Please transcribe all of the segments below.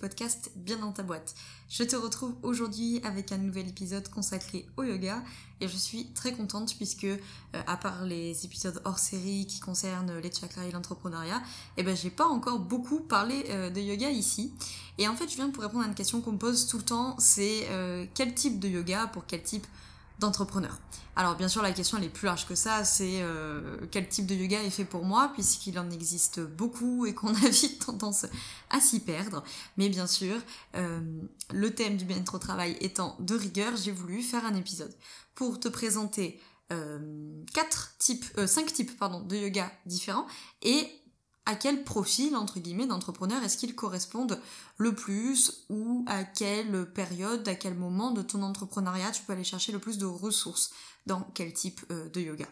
Podcast Bien dans ta boîte. Je te retrouve aujourd'hui avec un nouvel épisode consacré au yoga et je suis très contente puisque euh, à part les épisodes hors série qui concernent les chakras et l'entrepreneuriat, eh ben j'ai pas encore beaucoup parlé euh, de yoga ici. Et en fait, je viens pour répondre à une question qu'on me pose tout le temps, c'est euh, quel type de yoga pour quel type d'entrepreneur. Alors bien sûr la question elle est plus large que ça, c'est quel type de yoga est fait pour moi puisqu'il en existe beaucoup et qu'on a vite tendance à s'y perdre. Mais bien sûr, le thème du bien-être au travail étant de rigueur, j'ai voulu faire un épisode pour te présenter quatre types, cinq types pardon, de yoga différents et à quel profil, entre guillemets, d'entrepreneur est-ce qu'ils correspondent le plus ou à quelle période, à quel moment de ton entrepreneuriat tu peux aller chercher le plus de ressources dans quel type euh, de yoga?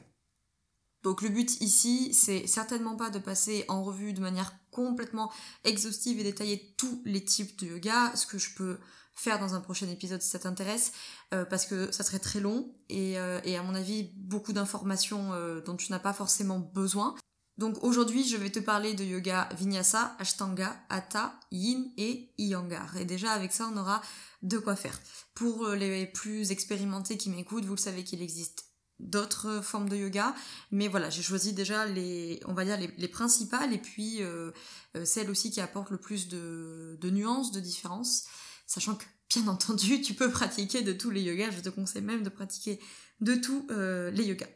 Donc le but ici, c'est certainement pas de passer en revue de manière complètement exhaustive et détaillée tous les types de yoga, ce que je peux faire dans un prochain épisode si ça t'intéresse, euh, parce que ça serait très long et, euh, et à mon avis beaucoup d'informations dont tu n'as pas forcément besoin. Donc aujourd'hui, je vais te parler de yoga vinyasa, ashtanga, hatha, yin et iyengar. Et déjà avec ça, on aura de quoi faire. Pour euh, les plus expérimentés qui m'écoutent, vous le savez qu'il existe d'autres formes de yoga, mais voilà, j'ai choisi déjà les, on va dire les, principales et puis euh, euh, celles aussi qui apportent le plus de, de nuances, de différences, sachant que bien entendu, tu peux pratiquer de tous les yogas. Je te conseille même de pratiquer de tous les yogas.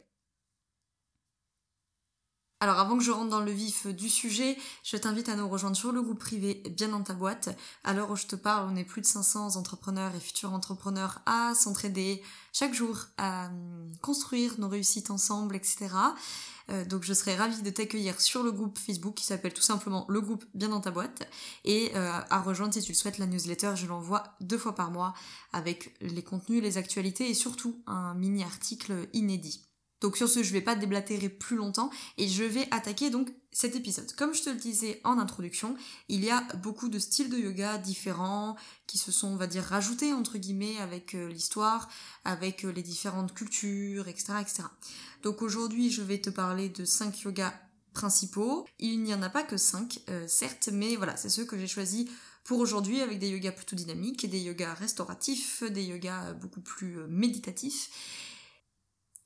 Alors avant que je rentre dans le vif du sujet, je t'invite à nous rejoindre sur le groupe privé Bien dans ta boîte. À l'heure où je te parle, on est plus de 500 entrepreneurs et futurs entrepreneurs à s'entraider chaque jour, à hum, construire nos réussites ensemble, etc. Euh, donc je serais ravie de t'accueillir sur le groupe Facebook qui s'appelle tout simplement le groupe Bien dans ta boîte et euh, à rejoindre si tu le souhaites la newsletter, je l'envoie deux fois par mois avec les contenus, les actualités et surtout un mini article inédit. Donc sur ce, je vais pas déblatérer plus longtemps et je vais attaquer donc cet épisode. Comme je te le disais en introduction, il y a beaucoup de styles de yoga différents qui se sont, on va dire, rajoutés entre guillemets avec euh, l'histoire, avec euh, les différentes cultures, etc., etc. Donc aujourd'hui, je vais te parler de cinq yogas principaux. Il n'y en a pas que cinq, euh, certes, mais voilà, c'est ceux que j'ai choisis pour aujourd'hui avec des yogas plutôt dynamiques, des yogas restauratifs, des yogas beaucoup plus méditatifs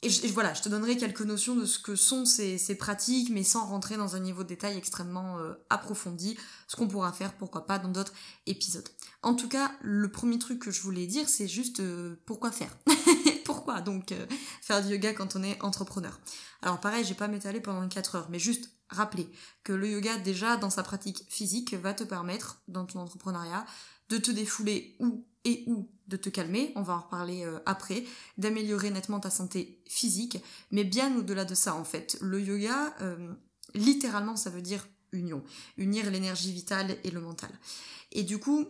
et, voilà, je te donnerai quelques notions de ce que sont ces, pratiques, mais sans rentrer dans un niveau de détail extrêmement euh, approfondi, ce qu'on pourra faire, pourquoi pas, dans d'autres épisodes. En tout cas, le premier truc que je voulais dire, c'est juste euh, pourquoi faire Pourquoi donc euh, faire du yoga quand on est entrepreneur? Alors pareil, j'ai pas m'étaler pendant 4 heures, mais juste rappeler que le yoga, déjà, dans sa pratique physique, va te permettre, dans ton entrepreneuriat, de te défouler où et où de te calmer, on va en reparler euh, après, d'améliorer nettement ta santé physique, mais bien au-delà de ça en fait. Le yoga, euh, littéralement, ça veut dire union, unir l'énergie vitale et le mental. Et du coup,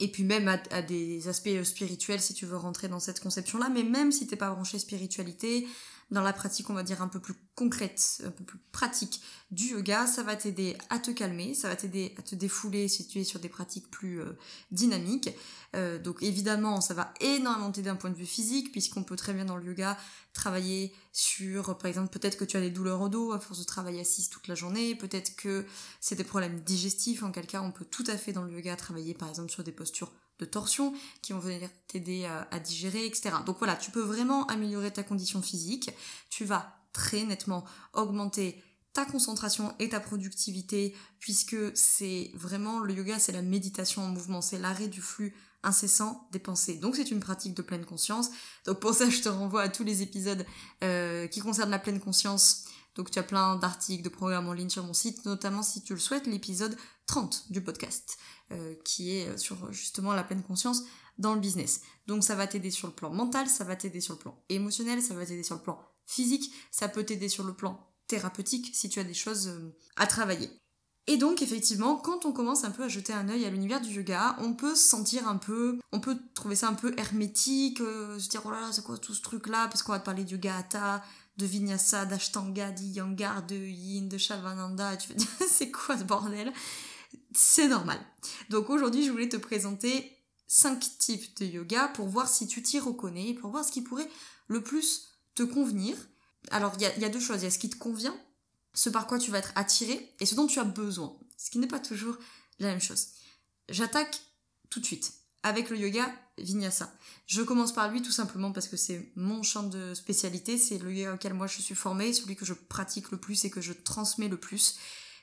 et puis même à, à, des aspects spirituels si tu veux rentrer dans cette conception-là, mais même si t'es pas branché spiritualité, dans la pratique, on va dire, un peu plus concrète, un peu plus pratique du yoga, ça va t'aider à te calmer, ça va t'aider à te défouler si tu es sur des pratiques plus euh, dynamiques. Euh, donc évidemment, ça va énormément t'aider d'un point de vue physique, puisqu'on peut très bien dans le yoga travailler sur, par exemple, peut-être que tu as des douleurs au dos à force de travailler assise toute la journée, peut-être que c'est des problèmes digestifs, en quel cas on peut tout à fait dans le yoga travailler par exemple sur des postures de torsion qui vont venir t'aider à, digérer, etc. Donc voilà, tu peux vraiment améliorer ta condition physique. Tu vas très nettement augmenter ta concentration et ta productivité puisque c'est vraiment le yoga, c'est la méditation en mouvement, c'est l'arrêt du flux incessant des pensées. Donc c'est une pratique de pleine conscience. Donc pour ça, je te renvoie à tous les épisodes euh, qui concernent la pleine conscience. Donc tu as plein d'articles, de programmes en ligne sur mon site, notamment si tu le souhaites, l'épisode 30 du podcast. Euh, qui est euh, sur justement la pleine conscience dans le business. Donc ça va t'aider sur le plan mental, ça va t'aider sur le plan émotionnel, ça va t'aider sur le plan physique, ça peut t'aider sur le plan thérapeutique si tu as des choses euh, à travailler. Et donc effectivement, quand on commence un peu à jeter un œil à l'univers du yoga, on peut se sentir un peu, on peut trouver ça un peu hermétique, se dire oh là là c'est quoi tout ce truc là, parce qu'on va te parler du yoga hatha, de vinyasa, d'ashtanga, d'yangar, de yin, de shavananda, tu vas dire c'est quoi ce bordel? C'est normal. Donc aujourd'hui, je voulais te présenter 5 types de yoga pour voir si tu t'y reconnais, pour voir ce qui pourrait le plus te convenir. Alors, il y, y a, deux choses. Il y a ce qui te convient, ce par quoi tu vas être attiré, et ce dont tu as besoin. Ce qui n'est pas toujours la même chose. J'attaque tout de suite avec le yoga vinyasa. Je commence par lui tout simplement parce que c'est mon champ de spécialité, c'est le yoga auquel moi je suis formée, celui que je pratique le plus et que je transmets le plus,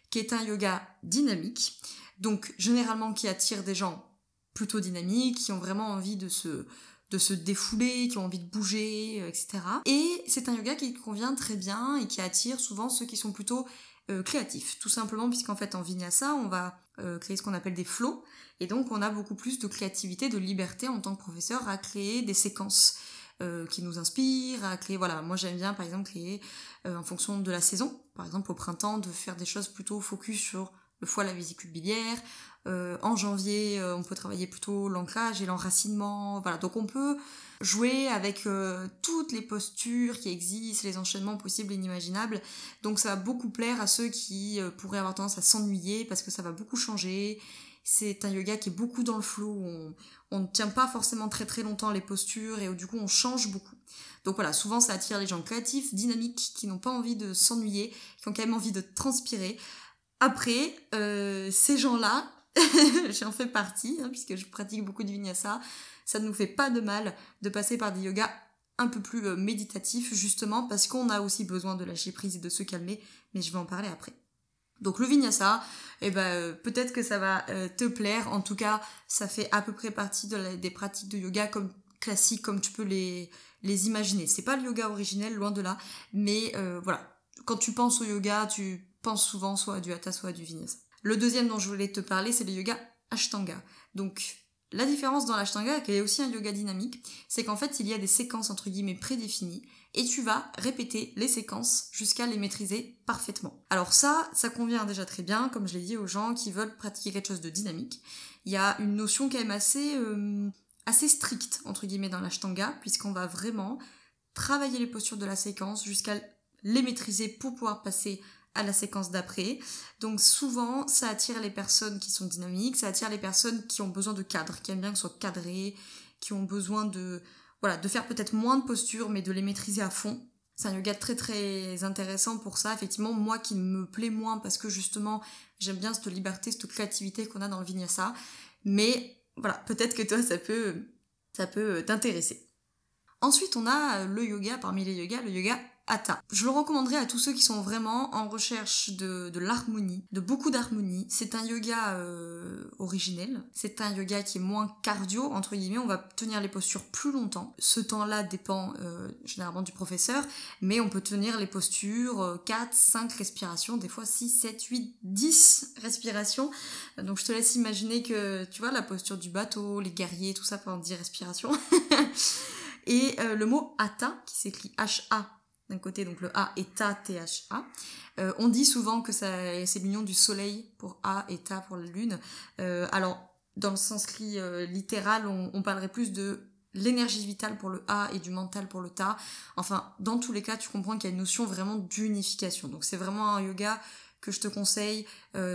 qui est un yoga dynamique, donc généralement qui attire des gens plutôt dynamiques, qui ont vraiment envie de se de se défouler, qui ont envie de bouger, etc. Et c'est un yoga qui convient très bien et qui attire souvent ceux qui sont plutôt euh, créatifs, tout simplement puisqu'en fait en vinyasa on va euh, créer ce qu'on appelle des flots. Et donc on a beaucoup plus de créativité, de liberté en tant que professeur à créer des séquences euh, qui nous inspirent, à créer voilà. Moi j'aime bien par exemple créer en fonction de la saison, par exemple au printemps de faire des choses plutôt focus sur le foie, la vésicule biliaire. en janvier, on peut travailler plutôt l'ancrage et l'enracinement. Voilà, donc on peut jouer avec euh, toutes les postures qui existent, les enchaînements possibles et inimaginables. Donc ça va beaucoup plaire à ceux qui euh, pourraient avoir tendance à s'ennuyer parce que ça va beaucoup changer. C'est un yoga qui est beaucoup dans le flow, on, ne tient pas forcément très très longtemps les postures et du coup on change beaucoup. Donc voilà, souvent ça attire les gens créatifs, dynamiques, qui n'ont pas envie de s'ennuyer, qui ont quand même envie de transpirer. Après, euh, ces gens-là, j'en fais partie, hein, puisque je pratique beaucoup de vinyasa, ça ne nous fait pas de mal de passer par des yogas un peu plus euh, méditatifs, justement parce qu'on a aussi besoin de lâcher prise et de se calmer, mais je vais en parler après. Donc le vinyasa, eh ben, euh, peut-être que ça va te plaire, en tout cas ça fait à peu près partie des pratiques de yoga comme classiques comme tu peux les, les imaginer. C'est pas le yoga originel, loin de là, mais voilà, quand tu penses au yoga, tu penses souvent soit à du hatha, soit à du vinyasa. Le deuxième dont je voulais te parler, c'est le yoga ashtanga. Donc la différence dans l'ashtanga, qui est aussi un yoga dynamique, c'est qu'en fait il y a des séquences entre guillemets prédéfinies et tu vas répéter les séquences jusqu'à les maîtriser parfaitement. Alors ça, ça convient déjà très bien, comme je l'ai dit aux gens qui veulent pratiquer quelque chose de dynamique. Il y a une notion quand même assez, euh, assez stricte entre guillemets dans l'ashtanga, puisqu'on va vraiment travailler les postures de la séquence jusqu'à les maîtriser pour pouvoir passer à la séquence d'après. Donc souvent, ça attire les personnes qui sont dynamiques, ça attire les personnes qui ont besoin de cadre, qui aiment bien que ce soit cadré, qui ont besoin de voilà, de faire peut-être moins de postures mais de les maîtriser à fond. C'est un yoga très très intéressant pour ça. Effectivement, moi qui me plaît moins parce que justement, j'aime bien cette liberté, cette créativité qu'on a dans le vinyasa, mais voilà, peut-être que toi ça peut ça peut t'intéresser. Ensuite, on a le yoga parmi les yogas, le yoga je le recommanderais à tous ceux qui sont vraiment en recherche de, l'harmonie, de beaucoup d'harmonie. C'est un yoga euh, originel, c'est un yoga qui est moins cardio, entre guillemets, on va tenir les postures plus longtemps. Ce temps-là dépend euh, généralement du professeur, mais on peut tenir les postures 4, euh, 5 respirations, des fois 6, 7, 8, 10 respirations. Donc je te laisse imaginer que, tu vois, la posture du bateau, les guerriers, tout ça pendant 10 respirations. Et le mot Hatha, qui s'écrit H-A côté, donc le A et Ta, T-H-A. Euh, on dit souvent que c'est l'union du soleil pour A et Ta pour la lune. Euh, alors, dans le sens euh, littéral, on, parlerait plus de l'énergie vitale pour le A et du mental pour le Ta. Enfin, dans tous les cas, tu comprends qu'il y a une notion vraiment d'unification. Donc c'est vraiment un yoga que je te conseille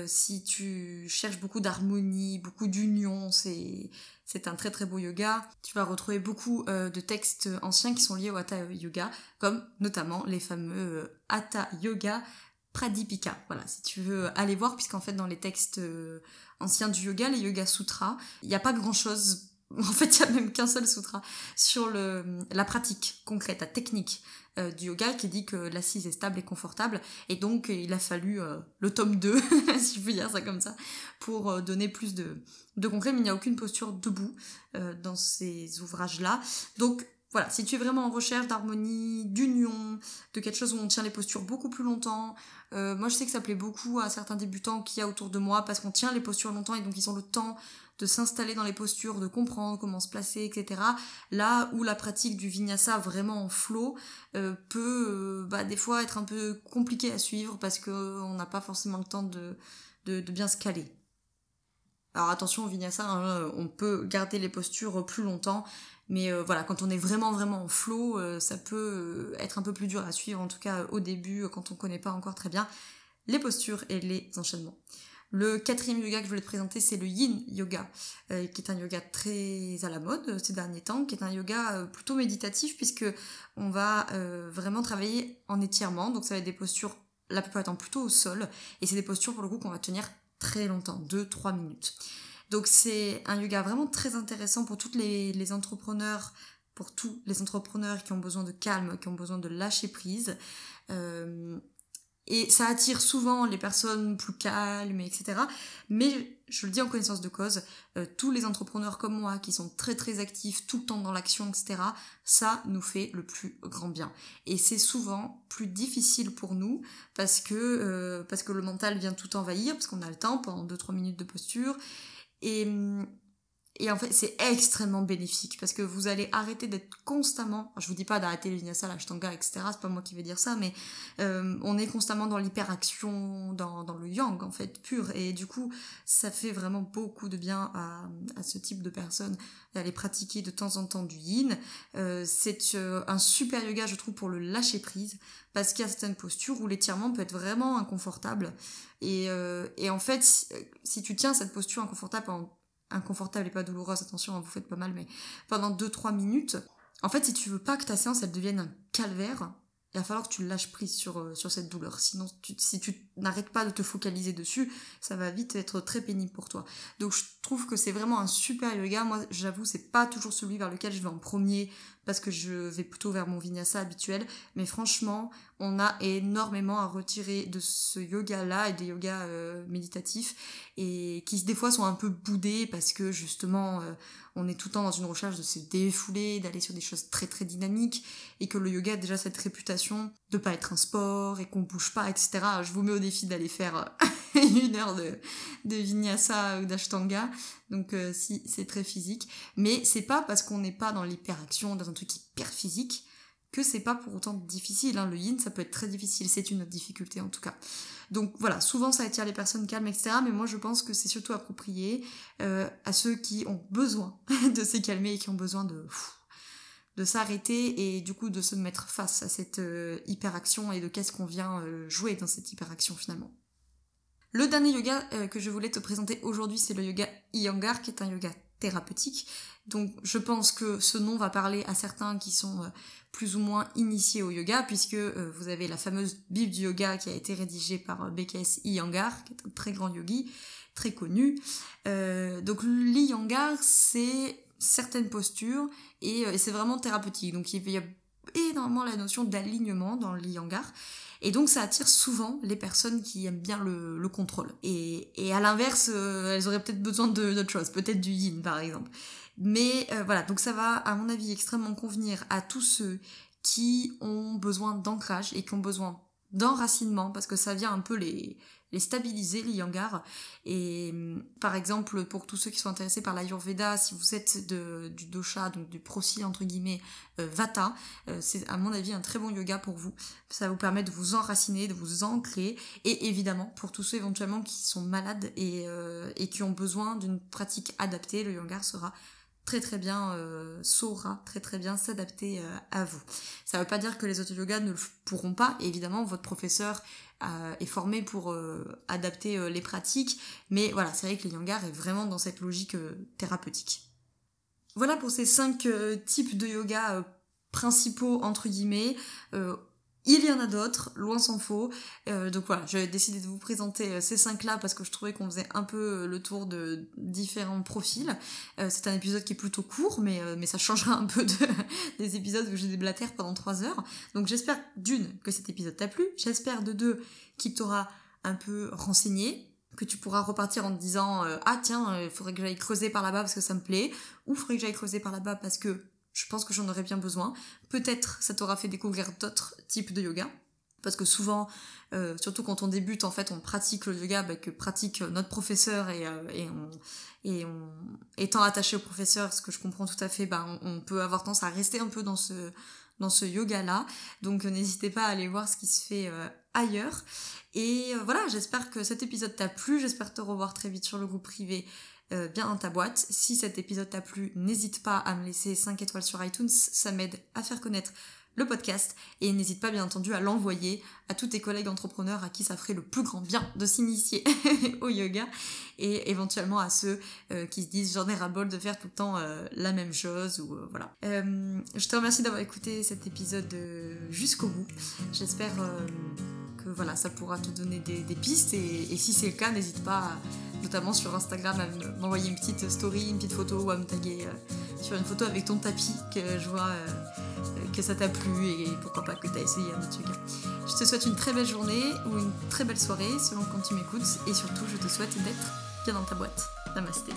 si tu cherches beaucoup d'harmonie, beaucoup d'union. C'est c'est un très très beau yoga. Tu vas retrouver beaucoup euh, de textes anciens qui sont liés au Hatha Yoga, comme notamment les fameux euh, Hatha Yoga Pradipika. Voilà, si tu veux aller voir, puisqu'en fait dans les textes euh, anciens du yoga, les Yoga Sutras, il n'y a pas grand chose en fait, il n'y a même qu'un seul sutra sur la pratique concrète, la technique euh, du yoga qui dit que l'assise est stable et confortable. Et donc, il a fallu euh, le tome 2, si je peux dire ça comme ça, pour euh, donner plus de, de concret. Mais il n'y a aucune posture debout dans ces ouvrages-là. Donc, voilà, si tu es vraiment en recherche d'harmonie, d'union, de quelque chose où on tient les postures beaucoup plus longtemps, moi je sais que ça plaît beaucoup à certains débutants qui y a autour de moi parce qu'on tient les postures longtemps et donc ils ont le temps de s'installer dans les postures, de comprendre comment se placer, etc. Là où la pratique du vinyasa vraiment en flow euh, peut euh, bah, des fois être un peu compliqué à suivre parce qu'on n'a pas forcément le temps de, de, bien se caler. Alors attention au vinyasa, hein, on peut garder les postures plus longtemps, mais euh, voilà, quand on est vraiment vraiment en flow, ça peut être un peu plus dur à suivre, en tout cas au début, quand on connaît pas encore très bien les postures et les enchaînements. Le quatrième yoga que je voulais te présenter, c'est le yin yoga, euh, qui est un yoga très à la mode ces derniers temps, qui est un yoga plutôt méditatif puisque on va vraiment travailler en étirement. Donc ça va être des postures la plupart du temps plutôt au sol, et c'est des postures pour le coup qu'on va tenir très longtemps, 2-3 minutes. Donc c'est un yoga vraiment très intéressant pour toutes les, entrepreneurs, pour tous les entrepreneurs qui ont besoin de calme, qui ont besoin de lâcher prise. Euh, et ça attire souvent les personnes plus calmes, etc. Mais je le dis en connaissance de cause, euh, tous les entrepreneurs comme moi qui sont très très actifs tout le temps dans l'action, etc. Ça nous fait le plus grand bien. Et c'est souvent plus difficile pour nous parce que euh, parce que le mental vient tout envahir, parce qu'on a le temps pendant 2-3 minutes de posture. Et hum, et en fait, c'est extrêmement bénéfique parce que vous allez arrêter d'être constamment. Je vous dis pas d'arrêter le vinyasa, l'ashtanga, etc. C'est pas moi qui vais dire ça, mais euh, on est constamment dans l'hyperaction, dans, dans le yang en fait pur. Et du coup, ça fait vraiment beaucoup de bien à, à ce type de personnes d'aller pratiquer de temps en temps du yin. Euh, c'est euh, un super yoga, je trouve, pour le lâcher prise parce qu'il y a certaines postures où l'étirement peut être vraiment inconfortable. Et, euh, et en fait, si, si tu tiens cette posture inconfortable pendant inconfortable et pas douloureuse, attention, hein, vous faites pas mal, mais pendant 2-3 minutes, en fait, si tu veux pas que ta séance, elle devienne un calvaire, il va falloir que tu lâches prise sur, euh, sur cette douleur. Sinon, si tu n'arrêtes pas de te focaliser dessus, ça va vite être très pénible pour toi. Donc, je trouve que c'est vraiment un super yoga. Moi, j'avoue, c'est pas toujours celui vers lequel je vais en premier parce que je vais plutôt vers mon vinyasa habituel. Mais franchement, on a énormément à retirer de ce yoga-là et des yogas euh, méditatifs et qui des fois sont un peu boudés parce que justement, euh, on est tout le temps dans une recherche de se défouler, d'aller sur des choses très très dynamiques, et que le yoga a déjà cette réputation de pas être un sport et qu'on bouge pas, etc. Je vous mets au défi d'aller faire une heure de, vinyasa ou d'ashtanga, donc euh, si c'est très physique, mais c'est pas parce qu'on n'est pas dans l'hyperaction, dans un truc hyper physique, que c'est pas pour autant difficile. Hein. Le yin, ça peut être très difficile, c'est une difficulté en tout cas. Donc voilà, souvent ça attire les personnes calmes, etc. Mais moi je pense que c'est surtout approprié euh, à ceux qui ont besoin de se calmer et qui ont besoin de, de s'arrêter et du coup de se mettre face à cette euh, hyperaction et de qu'est-ce qu'on vient euh, jouer dans cette hyperaction finalement. Le dernier yoga que je voulais te présenter aujourd'hui, c'est le yoga Iyengar, qui est un yoga thérapeutique. Donc je pense que ce nom va parler à certains qui sont plus ou moins initié au yoga, puisque euh, vous avez la fameuse Bible du yoga qui a été rédigée par euh, BKS Iyengar, qui est un très grand yogi, très connu. Euh, donc l'Iyengar, c'est certaines postures et, c'est vraiment thérapeutique. Donc il y a énormément la notion d'alignement dans l'Iyengar. Et donc ça attire souvent les personnes qui aiment bien le, contrôle. Et, et à l'inverse, elles auraient peut-être besoin d'autre chose, peut-être du yin par exemple. Mais euh, voilà, donc ça va, à mon avis, extrêmement convenir à tous ceux qui ont besoin d'ancrage et qui ont besoin d'enracinement, parce que ça vient un peu les, les stabiliser, les yangars. Et mm, par exemple, pour tous ceux qui sont intéressés par l'Ayurveda, si vous êtes du dosha, donc du prosi entre guillemets, euh, vata, euh, c'est à mon avis un très bon yoga pour vous. Ça vous permet de vous enraciner, de vous ancrer. Et évidemment, pour tous ceux éventuellement qui sont malades et, et qui ont besoin d'une pratique adaptée, le yangar sera très très bien euh, saura très très bien s'adapter euh, à vous. Ça ne veut pas dire que les autres yogas ne le pourront pas. évidemment, votre professeur euh, est formé pour adapter les pratiques, mais voilà, c'est vrai que le yangar est vraiment dans cette logique thérapeutique. Voilà pour ces cinq types de yoga principaux entre guillemets. Il y en a d'autres, loin s'en faut. Euh, donc voilà, j'ai décidé de vous présenter euh, ces cinq-là parce que je trouvais qu'on faisait un peu euh, le tour de différents profils. c'est un épisode qui est plutôt court, mais, mais ça changera un peu de, des épisodes où j'ai des pendant trois heures. Donc j'espère d'une que cet épisode t'a plu, j'espère de deux qu'il t'aura un peu renseigné, que tu pourras repartir en te disant ah tiens il faudrait que j'aille creuser par là-bas parce que ça me plaît ou il faudrait que j'aille creuser par là-bas parce que je pense que j'en aurais bien besoin. Peut-être ça t'aura fait découvrir d'autres types de yoga. Parce que souvent, euh, surtout quand on débute, en fait, on pratique le yoga bah, que pratique notre professeur et, euh, et, on, et on, étant attaché au professeur, ce que je comprends tout à fait, bah, on, peut avoir tendance à rester un peu dans ce, dans ce yoga-là. Donc euh, n'hésitez pas à aller voir ce qui se fait ailleurs. Et voilà, j'espère que cet épisode t'a plu, j'espère te revoir très vite sur le groupe privé euh, bien dans ta boîte. Si cet épisode t'a plu, n'hésite pas à me laisser 5 étoiles sur iTunes, ça m'aide à faire connaître le podcast. Et n'hésite pas bien entendu à l'envoyer à tous tes collègues entrepreneurs à qui ça ferait le plus grand bien de s'initier au yoga et éventuellement à ceux euh, qui se disent j'en ai ras-bol de faire tout le temps euh, la même chose ou euh, voilà. je te remercie d'avoir écouté cet épisode jusqu'au bout. J'espère que voilà ça pourra te donner des, pistes et, si c'est le cas n'hésite pas notamment sur Instagram, à m'envoyer une petite story, une petite photo ou à me taguer sur une photo avec ton tapis que je vois que ça t'a plu et pourquoi pas que t'as essayé un yoga. Je te souhaite une très belle journée ou une très belle soirée selon quand tu m'écoutes et surtout je te souhaite d'être dans ta boîte. Namasté.